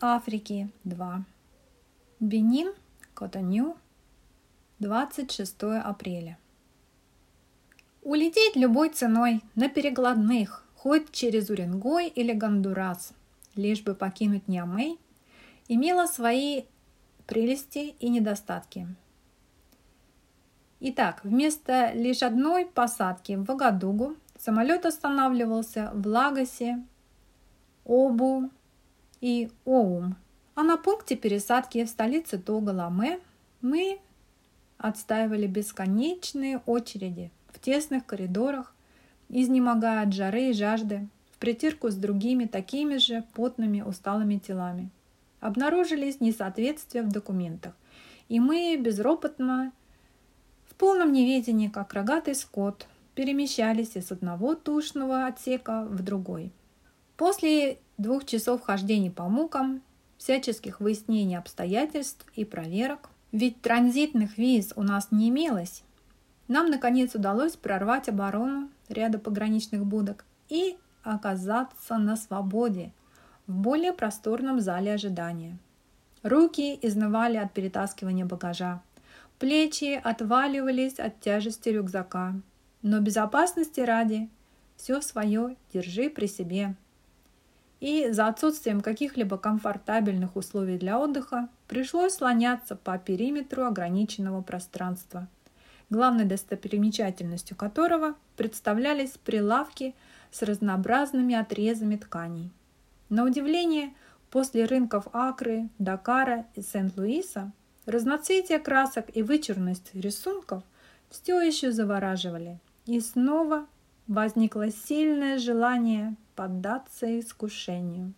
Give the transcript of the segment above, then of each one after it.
Африки 2. Бенин, Котонью, 26 апреля. Улететь любой ценой, на перекладных, хоть через Уренгой или Гондурас, лишь бы покинуть Ниамей, имело свои прелести и недостатки. Итак, вместо лишь одной посадки в Вагадугу самолет останавливался в Лагосе, Обу и Оум. А на пункте пересадки в столице Тога-Ламе мы отстаивали бесконечные очереди в тесных коридорах, изнемогая от жары и жажды, в притирку с другими такими же потными усталыми телами. Обнаружились несоответствия в документах, и мы безропотно в полном неведении, как рогатый скот, перемещались из одного тушного отсека в другой. После двух часов хождений по мукам, всяческих выяснений обстоятельств и проверок, ведь транзитных виз у нас не имелось, нам, наконец, удалось прорвать оборону ряда пограничных будок и оказаться на свободе в более просторном зале ожидания. Руки изнывали от перетаскивания багажа. Плечи отваливались от тяжести рюкзака. Но безопасности ради все свое держи при себе. И за отсутствием каких-либо комфортабельных условий для отдыха пришлось слоняться по периметру ограниченного пространства, главной достопримечательностью которого представлялись прилавки с разнообразными отрезами тканей. На удивление, после рынков Акры, Дакара и Сент-Луиса Разноцветие красок и вычурность рисунков все еще завораживали. И снова возникло сильное желание поддаться искушению.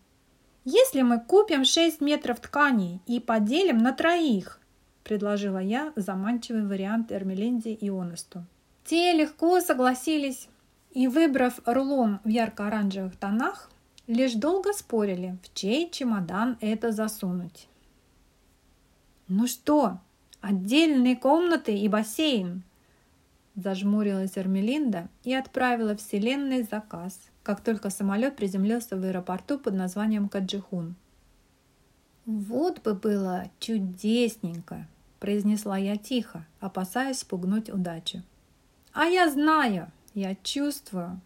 «Если мы купим 6 метров тканей и поделим на троих», предложила я заманчивый вариант Эрмелинде и Онесту. Те легко согласились и, выбрав рулон в ярко-оранжевых тонах, лишь долго спорили, в чей чемодан это засунуть. «Ну что, отдельные комнаты и бассейн?» Зажмурилась Эрмелинда и отправила вселенной заказ, как только самолет приземлился в аэропорту под названием Каджихун. «Вот бы было чудесненько!» – произнесла я тихо, опасаясь спугнуть удачу. «А я знаю, я чувствую.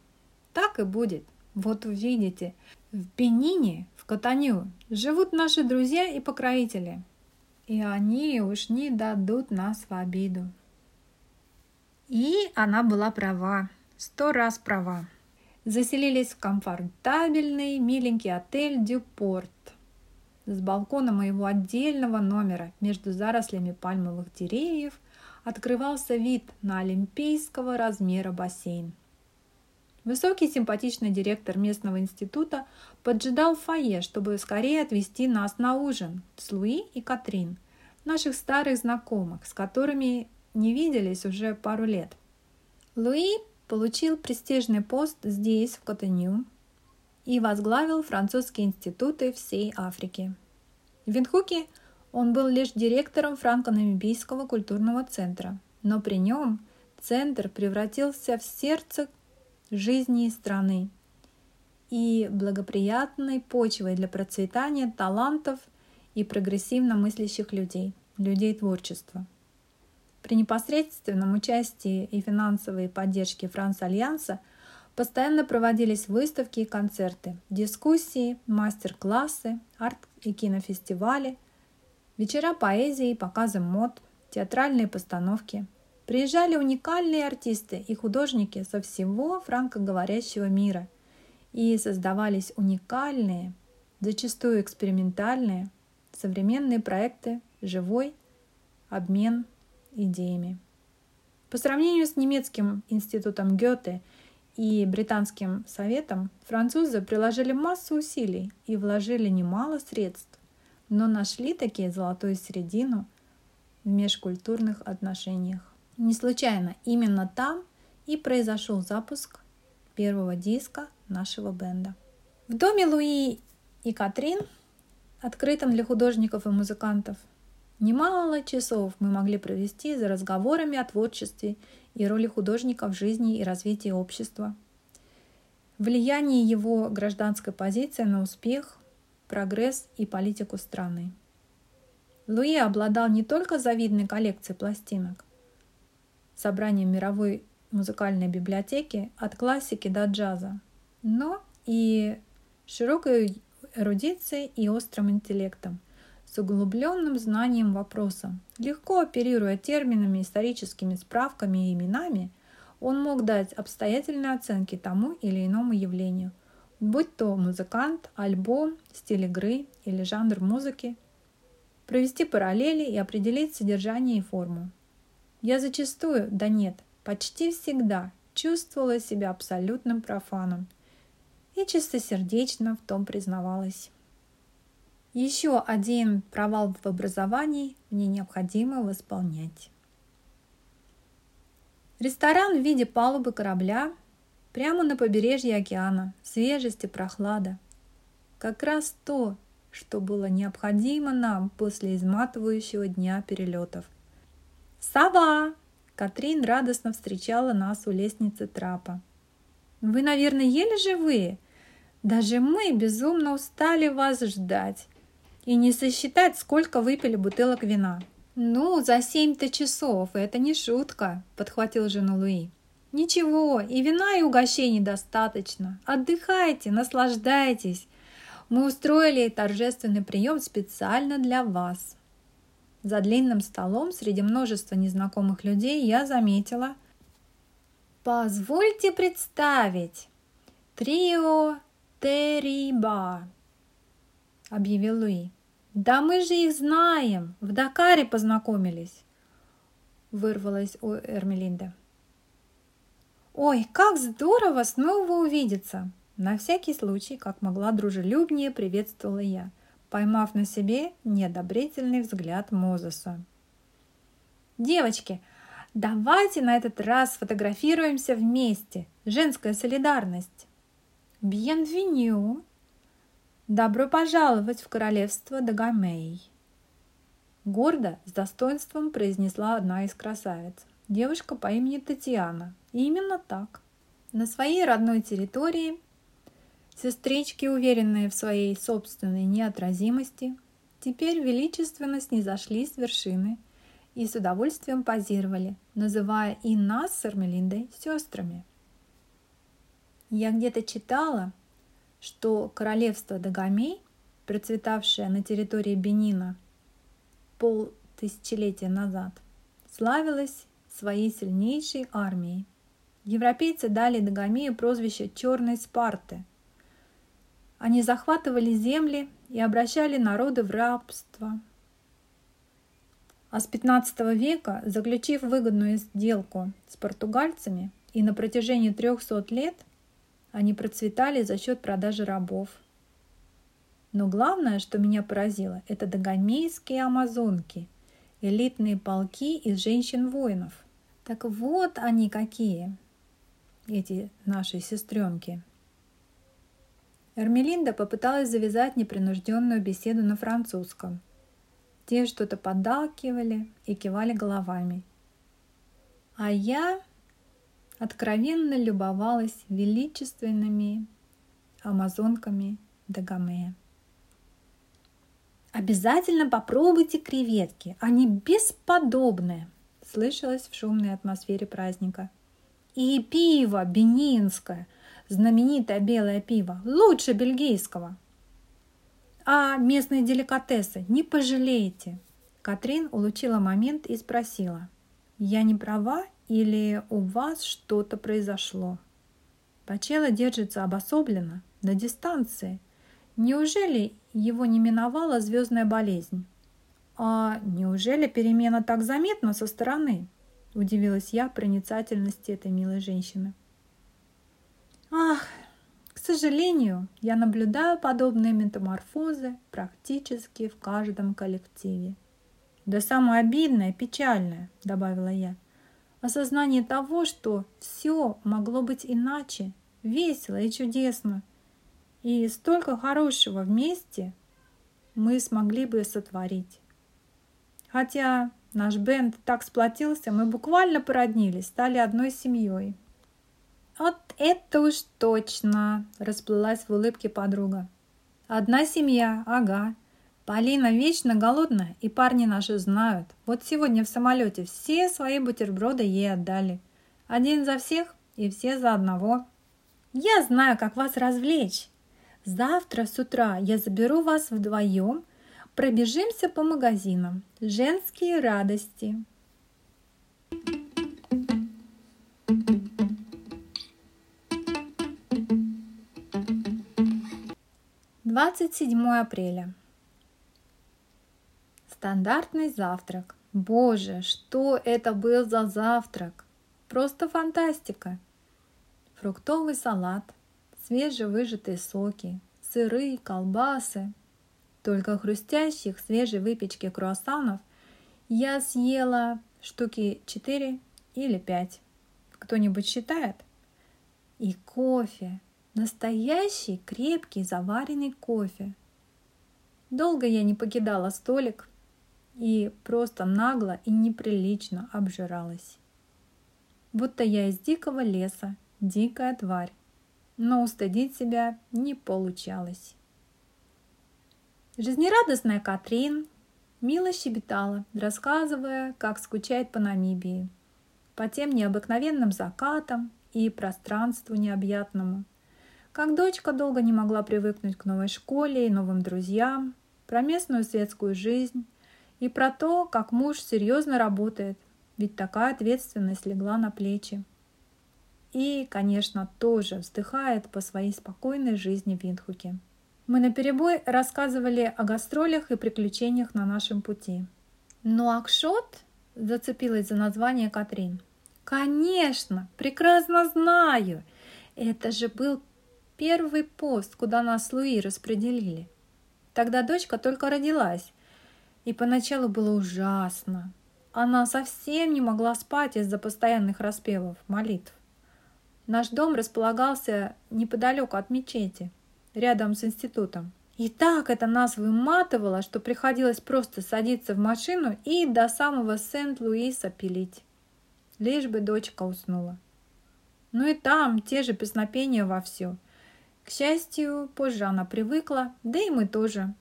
Так и будет. Вот увидите, в Бенине, в Катаню, живут наши друзья и покровители и они уж не дадут нас в обиду. И она была права, сто раз права. Заселились в комфортабельный, миленький отель «Дюпорт» с балкона моего отдельного номера между зарослями пальмовых деревьев открывался вид на олимпийского размера бассейн. Высокий симпатичный директор местного института поджидал фойе, чтобы скорее отвезти нас на ужин с Луи и Катрин, наших старых знакомых, с которыми не виделись уже пару лет. Луи получил престижный пост здесь, в Котонью, и возглавил французские институты всей Африки. В Винхуке он был лишь директором франко-намибийского культурного центра, но при нем центр превратился в сердце жизни страны и благоприятной почвой для процветания талантов и прогрессивно мыслящих людей, людей творчества. При непосредственном участии и финансовой поддержке Франц-Альянса постоянно проводились выставки и концерты, дискуссии, мастер-классы, арт- и кинофестивали, вечера поэзии, показы мод, театральные постановки – Приезжали уникальные артисты и художники со всего франкоговорящего мира, и создавались уникальные, зачастую экспериментальные, современные проекты «Живой обмен идеями». По сравнению с немецким институтом Гёте и британским советом, французы приложили массу усилий и вложили немало средств, но нашли такие золотую середину в межкультурных отношениях. Не случайно именно там и произошел запуск первого диска нашего бенда. В доме Луи и Катрин, открытом для художников и музыкантов, немало часов мы могли провести за разговорами о творчестве и роли художника в жизни и развитии общества. Влияние его гражданской позиции на успех, прогресс и политику страны. Луи обладал не только завидной коллекцией пластинок, собранием мировой музыкальной библиотеки от классики до джаза, но и широкой эрудицией и острым интеллектом, с углубленным знанием вопроса. Легко оперируя терминами, историческими справками и именами, он мог дать обстоятельные оценки тому или иному явлению, будь то музыкант, альбом, стиль игры или жанр музыки, провести параллели и определить содержание и форму. Я зачастую, да нет, почти всегда чувствовала себя абсолютным профаном и чистосердечно в том признавалась. Еще один провал в образовании мне необходимо восполнять. Ресторан в виде палубы корабля прямо на побережье океана, свежесть и прохлада. Как раз то, что было необходимо нам после изматывающего дня перелетов. «Сова!» Катрин радостно встречала нас у лестницы трапа. «Вы, наверное, еле живые? Даже мы безумно устали вас ждать и не сосчитать, сколько выпили бутылок вина». «Ну, за семь-то часов, это не шутка», – подхватил жену Луи. «Ничего, и вина, и угощений достаточно. Отдыхайте, наслаждайтесь. Мы устроили торжественный прием специально для вас. За длинным столом среди множества незнакомых людей я заметила. Позвольте представить. Трио Териба, объявил Луи. Да мы же их знаем, в Дакаре познакомились, вырвалась у Эрмелинды. Ой, как здорово снова увидеться! На всякий случай, как могла дружелюбнее, приветствовала я, поймав на себе неодобрительный взгляд Мозеса. «Девочки, давайте на этот раз сфотографируемся вместе. Женская солидарность!» «Бьенвеню!» «Добро пожаловать в королевство Дагомей!» Гордо, с достоинством произнесла одна из красавиц. Девушка по имени Татьяна. И именно так. На своей родной территории Сестрички, уверенные в своей собственной неотразимости, теперь величественно снизошли с вершины и с удовольствием позировали, называя и нас с Эрмелиндой сестрами. Я где-то читала, что королевство Дагомей, процветавшее на территории Бенина пол тысячелетия назад, славилось своей сильнейшей армией. Европейцы дали Дагомею прозвище «Черной Спарты», они захватывали земли и обращали народы в рабство. А с 15 века, заключив выгодную сделку с португальцами, и на протяжении 300 лет они процветали за счет продажи рабов. Но главное, что меня поразило, это догомейские амазонки, элитные полки из женщин-воинов. Так вот они какие, эти наши сестренки – Эрмелинда попыталась завязать непринужденную беседу на французском. Те что-то поддалкивали и кивали головами. А я откровенно любовалась величественными амазонками Дагомея. «Обязательно попробуйте креветки, они бесподобные!» слышалось в шумной атмосфере праздника. «И пиво бенинское – знаменитое белое пиво, лучше бельгийского. А местные деликатесы не пожалеете. Катрин улучила момент и спросила. Я не права или у вас что-то произошло? Пачело держится обособленно, на дистанции. Неужели его не миновала звездная болезнь? А неужели перемена так заметна со стороны? Удивилась я проницательности этой милой женщины. Ах, к сожалению, я наблюдаю подобные метаморфозы практически в каждом коллективе. Да самое обидное, печальное, добавила я, осознание того, что все могло быть иначе, весело и чудесно, и столько хорошего вместе мы смогли бы сотворить. Хотя наш бенд так сплотился, мы буквально породнились, стали одной семьей. Вот это уж точно, расплылась в улыбке подруга. Одна семья, ага. Полина вечно голодная, и парни наши знают. Вот сегодня в самолете все свои бутерброды ей отдали. Один за всех и все за одного. Я знаю, как вас развлечь. Завтра с утра я заберу вас вдвоем, пробежимся по магазинам. Женские радости. Двадцать седьмое апреля. Стандартный завтрак. Боже, что это был за завтрак? Просто фантастика. Фруктовый салат, свежевыжатые соки, сыры, колбасы. Только хрустящих свежей выпечки круассанов я съела штуки 4 или 5. Кто-нибудь считает? И кофе. Настоящий крепкий заваренный кофе. Долго я не покидала столик и просто нагло и неприлично обжиралась. Будто я из дикого леса, дикая тварь, но устыдить себя не получалось. Жизнерадостная Катрин мило щебетала, рассказывая, как скучает по Намибии, по тем необыкновенным закатам и пространству необъятному, как дочка долго не могла привыкнуть к новой школе и новым друзьям, про местную светскую жизнь и про то, как муж серьезно работает, ведь такая ответственность легла на плечи. И, конечно, тоже вздыхает по своей спокойной жизни в Виндхуке. Мы наперебой рассказывали о гастролях и приключениях на нашем пути. Но Акшот зацепилась за название Катрин. Конечно, прекрасно знаю. Это же был первый пост, куда нас Луи распределили. Тогда дочка только родилась, и поначалу было ужасно. Она совсем не могла спать из-за постоянных распевов, молитв. Наш дом располагался неподалеку от мечети, рядом с институтом. И так это нас выматывало, что приходилось просто садиться в машину и до самого Сент-Луиса пилить. Лишь бы дочка уснула. Ну и там те же песнопения вовсю – к счастью, позже она привыкла, да и мы тоже.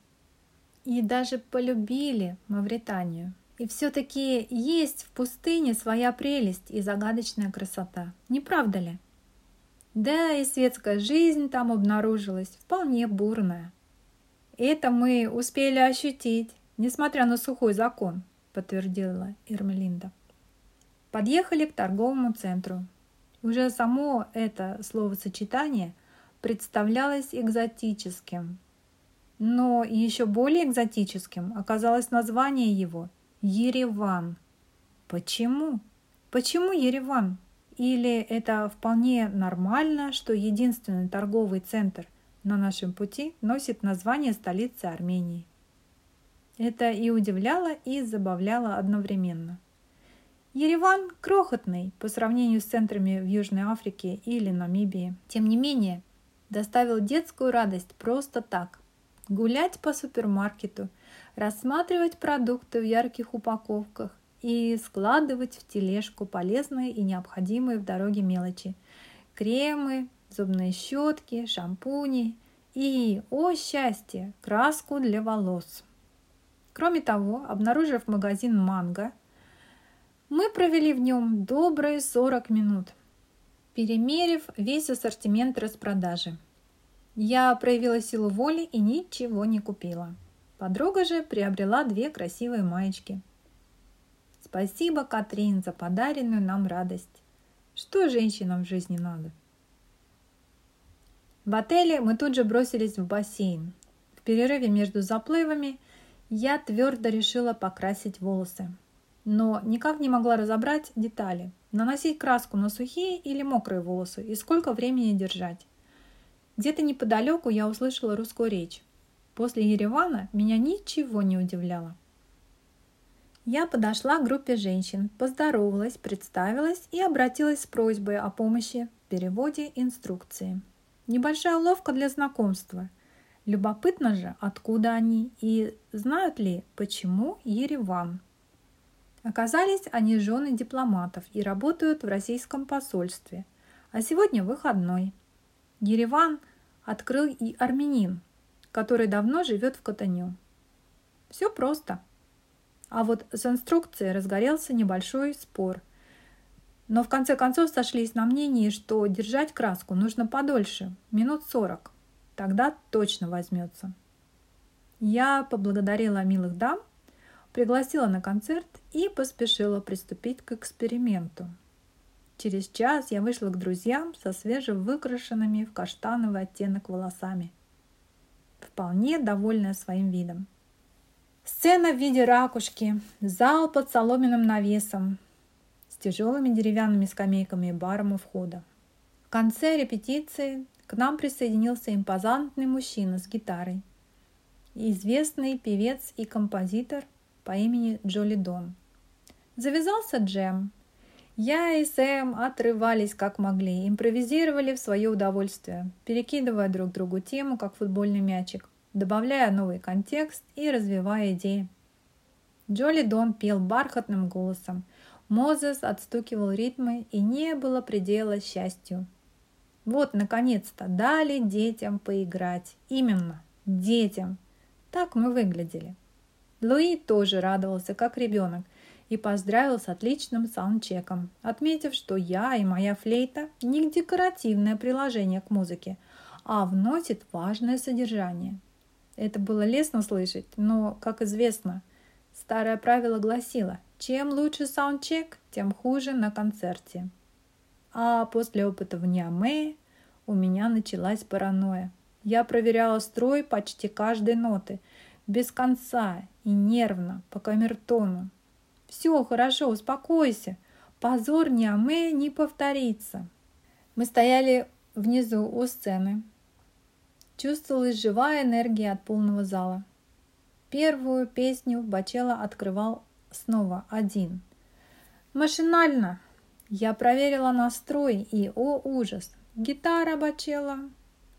И даже полюбили Мавританию. И все-таки есть в пустыне своя прелесть и загадочная красота. Не правда ли? Да, и светская жизнь там обнаружилась, вполне бурная. Это мы успели ощутить, несмотря на сухой закон, подтвердила Эрмелинда. Подъехали к торговому центру. Уже само это словосочетание представлялось экзотическим. Но еще более экзотическим оказалось название его – Ереван. Почему? Почему Ереван? Или это вполне нормально, что единственный торговый центр на нашем пути носит название столицы Армении? Это и удивляло, и забавляло одновременно. Ереван крохотный по сравнению с центрами в Южной Африке или Намибии. Тем не менее, доставил детскую радость просто так. Гулять по супермаркету, рассматривать продукты в ярких упаковках и складывать в тележку полезные и необходимые в дороге мелочи. Кремы, зубные щетки, шампуни и, о счастье, краску для волос. Кроме того, обнаружив магазин «Манго», мы провели в нем добрые 40 минут – перемерив весь ассортимент распродажи. Я проявила силу воли и ничего не купила. Подруга же приобрела две красивые маечки. Спасибо, Катрин, за подаренную нам радость. Что женщинам в жизни надо? В отеле мы тут же бросились в бассейн. В перерыве между заплывами я твердо решила покрасить волосы но никак не могла разобрать детали. Наносить краску на сухие или мокрые волосы и сколько времени держать. Где-то неподалеку я услышала русскую речь. После Еревана меня ничего не удивляло. Я подошла к группе женщин, поздоровалась, представилась и обратилась с просьбой о помощи в переводе инструкции. Небольшая уловка для знакомства. Любопытно же, откуда они и знают ли, почему Ереван – Оказались они жены дипломатов и работают в российском посольстве. А сегодня выходной. Ереван открыл и армянин. который давно живет в Катаню. Все просто. А вот с инструкцией разгорелся небольшой спор. Но в конце концов сошлись на мнении, что держать краску нужно подольше, минут сорок. Тогда точно возьмется. Я поблагодарила милых дам, пригласила на концерт и поспешила приступить к эксперименту. Через час я вышла к друзьям со свежевыкрашенными в каштановый оттенок волосами, вполне довольная своим видом. Сцена в виде ракушки, зал под соломенным навесом с тяжелыми деревянными скамейками и баром у входа. В конце репетиции к нам присоединился импозантный мужчина с гитарой, известный певец и композитор по имени Джоли Дон. Завязался джем. Я и Сэм отрывались как могли, импровизировали в свое удовольствие, перекидывая друг другу тему, как футбольный мячик, добавляя новый контекст и развивая идеи. Джоли Дон пел бархатным голосом, Мозес отстукивал ритмы, и не было предела счастью. Вот, наконец-то, дали детям поиграть. Именно, детям. Так мы выглядели. Луи тоже радовался, как ребенок, и поздравил с отличным саундчеком, отметив, что я и моя флейта не декоративное приложение к музыке, а вносит важное содержание. Это было лестно слышать, но, как известно, старое правило гласило, чем лучше саундчек, тем хуже на концерте. А после опыта в Ниаме у меня началась паранойя. Я проверяла строй почти каждой ноты, без конца и нервно, по камертону. «Все, хорошо, успокойся. Позор Ниаме не повторится». Мы стояли внизу у сцены. Чувствовалась живая энергия от полного зала. Первую песню Бачела открывал снова один. Машинально я проверила настрой и, о ужас, гитара Бачела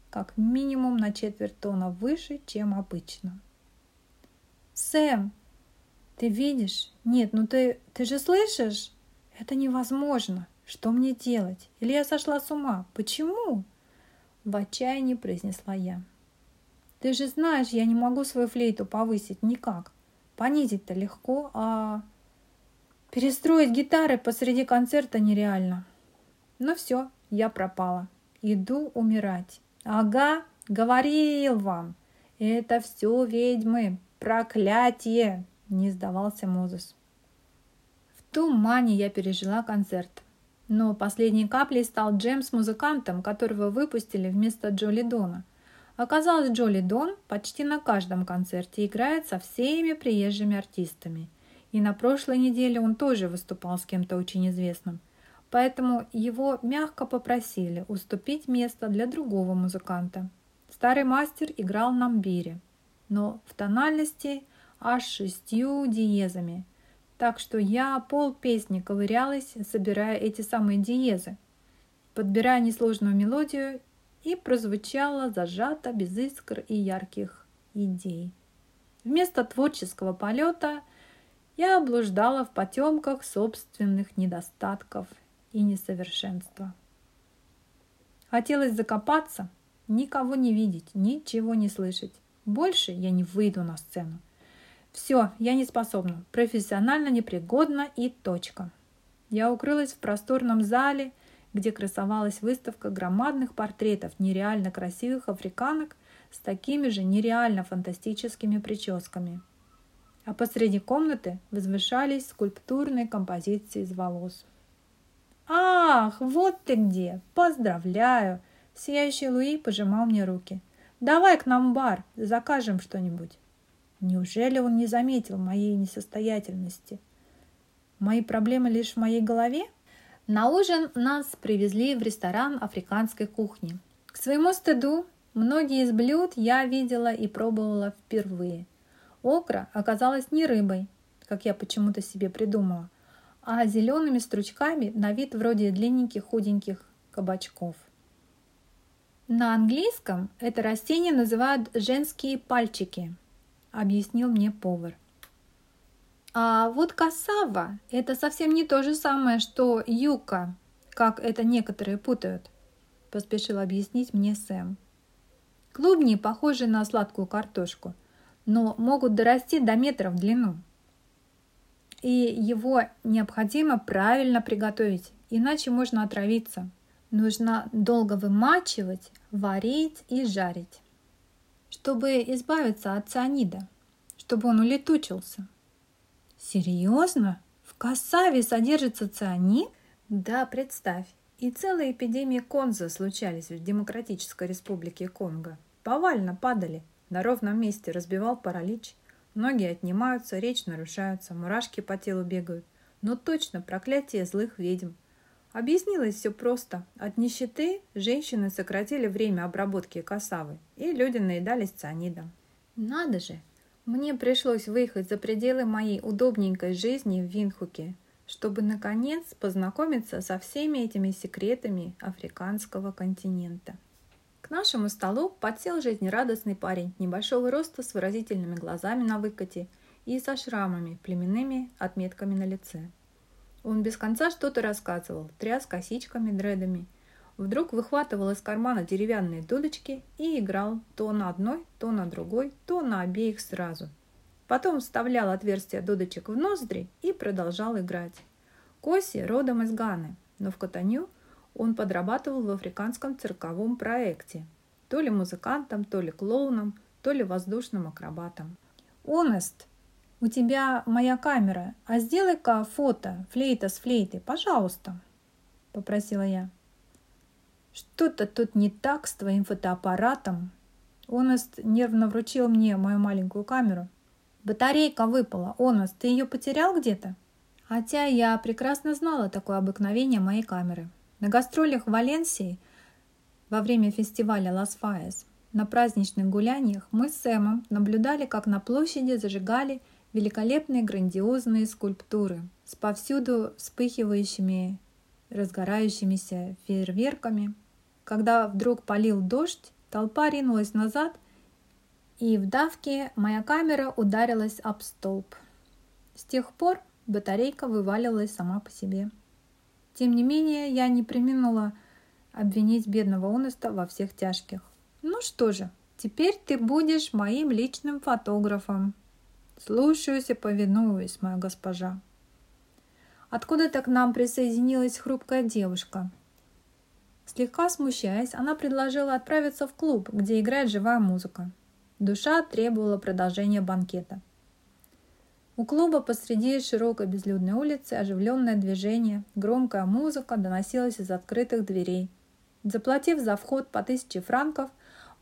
как минимум на четверть тона выше, чем обычно. «Сэм, ты видишь? Нет, ну ты, ты же слышишь? Это невозможно. Что мне делать? Или я сошла с ума? Почему?» В отчаянии произнесла я. «Ты же знаешь, я не могу свою флейту повысить никак. Понизить-то легко, а перестроить гитары посреди концерта нереально. Ну все, я пропала. Иду умирать. Ага, говорил вам. Это все ведьмы. Проклятие! Не сдавался Мозес. В тумане я пережила концерт. Но последней каплей стал Джем с музыкантом, которого выпустили вместо Джоли Дона. Оказалось, Джоли Дон почти на каждом концерте играет со всеми приезжими артистами. И на прошлой неделе он тоже выступал с кем-то очень известным – поэтому его мягко попросили уступить место для другого музыканта. Старый мастер играл на мбире, но в тональности аж шестью диезами. Так что я пол песни ковырялась, собирая эти самые диезы, подбирая несложную мелодию, и прозвучала зажато без искр и ярких идей. Вместо творческого полета я облуждала в потемках собственных недостатков и несовершенства. Хотелось закопаться, никого не видеть, ничего не слышать. Больше я не выйду на сцену. Все, я не способна, профессионально непригодна и точка. Я укрылась в просторном зале, где красовалась выставка громадных портретов нереально красивых африканок с такими же нереально фантастическими прическами. А посреди комнаты возвышались скульптурные композиции из волос. «Ах, вот ты где! Поздравляю!» Сияющий Луи пожимал мне руки. «Давай к нам в бар, закажем что-нибудь». Неужели он не заметил моей несостоятельности? Мои проблемы лишь в моей голове? На ужин нас привезли в ресторан африканской кухни. К своему стыду, многие из блюд я видела и пробовала впервые. Окра оказалась не рыбой, как я почему-то себе придумала – а зелеными стручками на вид вроде длинненьких худеньких кабачков. На английском это растение называют женские пальчики, объяснил мне повар. А вот кассава – это совсем не то же самое, что юка, как это некоторые путают, поспешил объяснить мне Сэм. Клубни похожи на сладкую картошку, но могут дорасти до метра в длину. И его необходимо правильно приготовить, иначе можно отравиться. Нужно долго вымачивать, варить и жарить, чтобы избавиться от цианида, чтобы он улетучился. Серьезно? В кассаве содержится цианид? Да, представь. И целые эпидемии конза случались в Демократической Республике Конго. Повально падали, на ровном месте разбивал паралич. Ноги отнимаются, речь нарушается, мурашки по телу бегают. Но точно проклятие злых ведьм. Объяснилось все просто. От нищеты женщины сократили время обработки косавы, и люди наедались цианидом. Надо же, мне пришлось выехать за пределы моей удобненькой жизни в Винхуке, чтобы, наконец, познакомиться со всеми этими секретами африканского континента. К нашему столу подсел жизнерадостный парень небольшого роста с выразительными глазами на выкате и со шрамами, племенными отметками на лице. Он без конца что-то рассказывал, тряс косичками, дредами – вдруг выхватывал из кармана деревянные дудочки и играл то на одной, то на другой, то на обеих сразу. Потом вставлял отверстие дудочек в ноздри и продолжал играть. Коси родом из Ганы, но в Катанью он подрабатывал в африканском цирковом проекте. То ли музыкантом, то ли клоуном, то ли воздушным акробатом. «Онест, у тебя моя камера, а сделай-ка фото, флейта с флейтой, пожалуйста», – попросила я. Что-то тут не так с твоим фотоаппаратом. Оност нервно вручил мне мою маленькую камеру. Батарейка выпала. Оност, ты ее потерял где-то? Хотя я прекрасно знала такое обыкновение моей камеры. На гастролях в Валенсии во время фестиваля Лас Фаес на праздничных гуляниях мы с Сэмом наблюдали, как на площади зажигали великолепные грандиозные скульптуры с повсюду вспыхивающими разгорающимися фейерверками. Когда вдруг полил дождь, толпа ринулась назад, и в давке моя камера ударилась об столб. С тех пор батарейка вываливалась сама по себе. Тем не менее, я не применула обвинить бедного Оneста во всех тяжких. Ну что же, теперь ты будешь моим личным фотографом. Слушаюсь и повинуюсь, моя госпожа. Откуда-то к нам присоединилась хрупкая девушка. Слегка смущаясь, она предложила отправиться в клуб, где играет живая музыка. Душа требовала продолжения банкета. У клуба посреди широкой безлюдной улицы оживленное движение, громкая музыка доносилась из открытых дверей. Заплатив за вход по тысяче франков,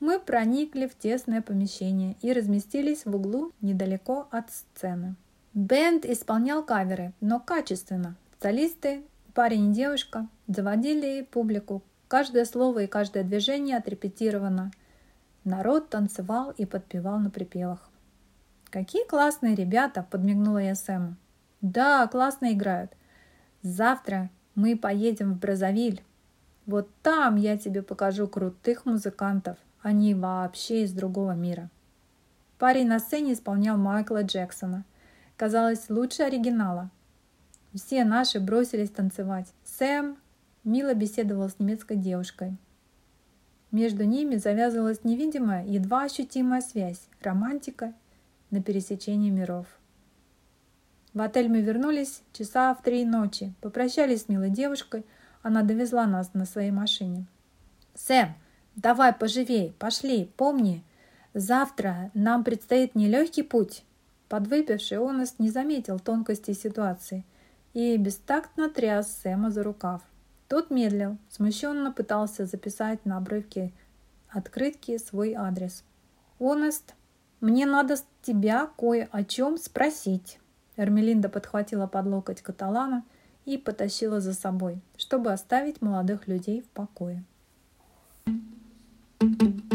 мы проникли в тесное помещение и разместились в углу недалеко от сцены. Бенд исполнял каверы, но качественно. Солисты, парень и девушка, заводили публику. Каждое слово и каждое движение отрепетировано. Народ танцевал и подпевал на припевах. «Какие классные ребята!» – подмигнула я Сэму. «Да, классно играют. Завтра мы поедем в Бразовиль. Вот там я тебе покажу крутых музыкантов. Они вообще из другого мира». Парень на сцене исполнял Майкла Джексона казалось лучше оригинала. Все наши бросились танцевать. Сэм мило беседовал с немецкой девушкой. Между ними завязывалась невидимая, едва ощутимая связь, романтика на пересечении миров. В отель мы вернулись часа в три ночи, попрощались с милой девушкой, она довезла нас на своей машине. «Сэм, давай поживей, пошли, помни, завтра нам предстоит нелегкий путь». Подвыпивший Онест не заметил тонкости ситуации и бестактно тряс Сэма за рукав. Тот медлил, смущенно пытался записать на обрывке открытки свой адрес. «Онест, мне надо с тебя кое о чем спросить». Эрмелинда подхватила под локоть каталана и потащила за собой, чтобы оставить молодых людей в покое. thank you Mm-hmm.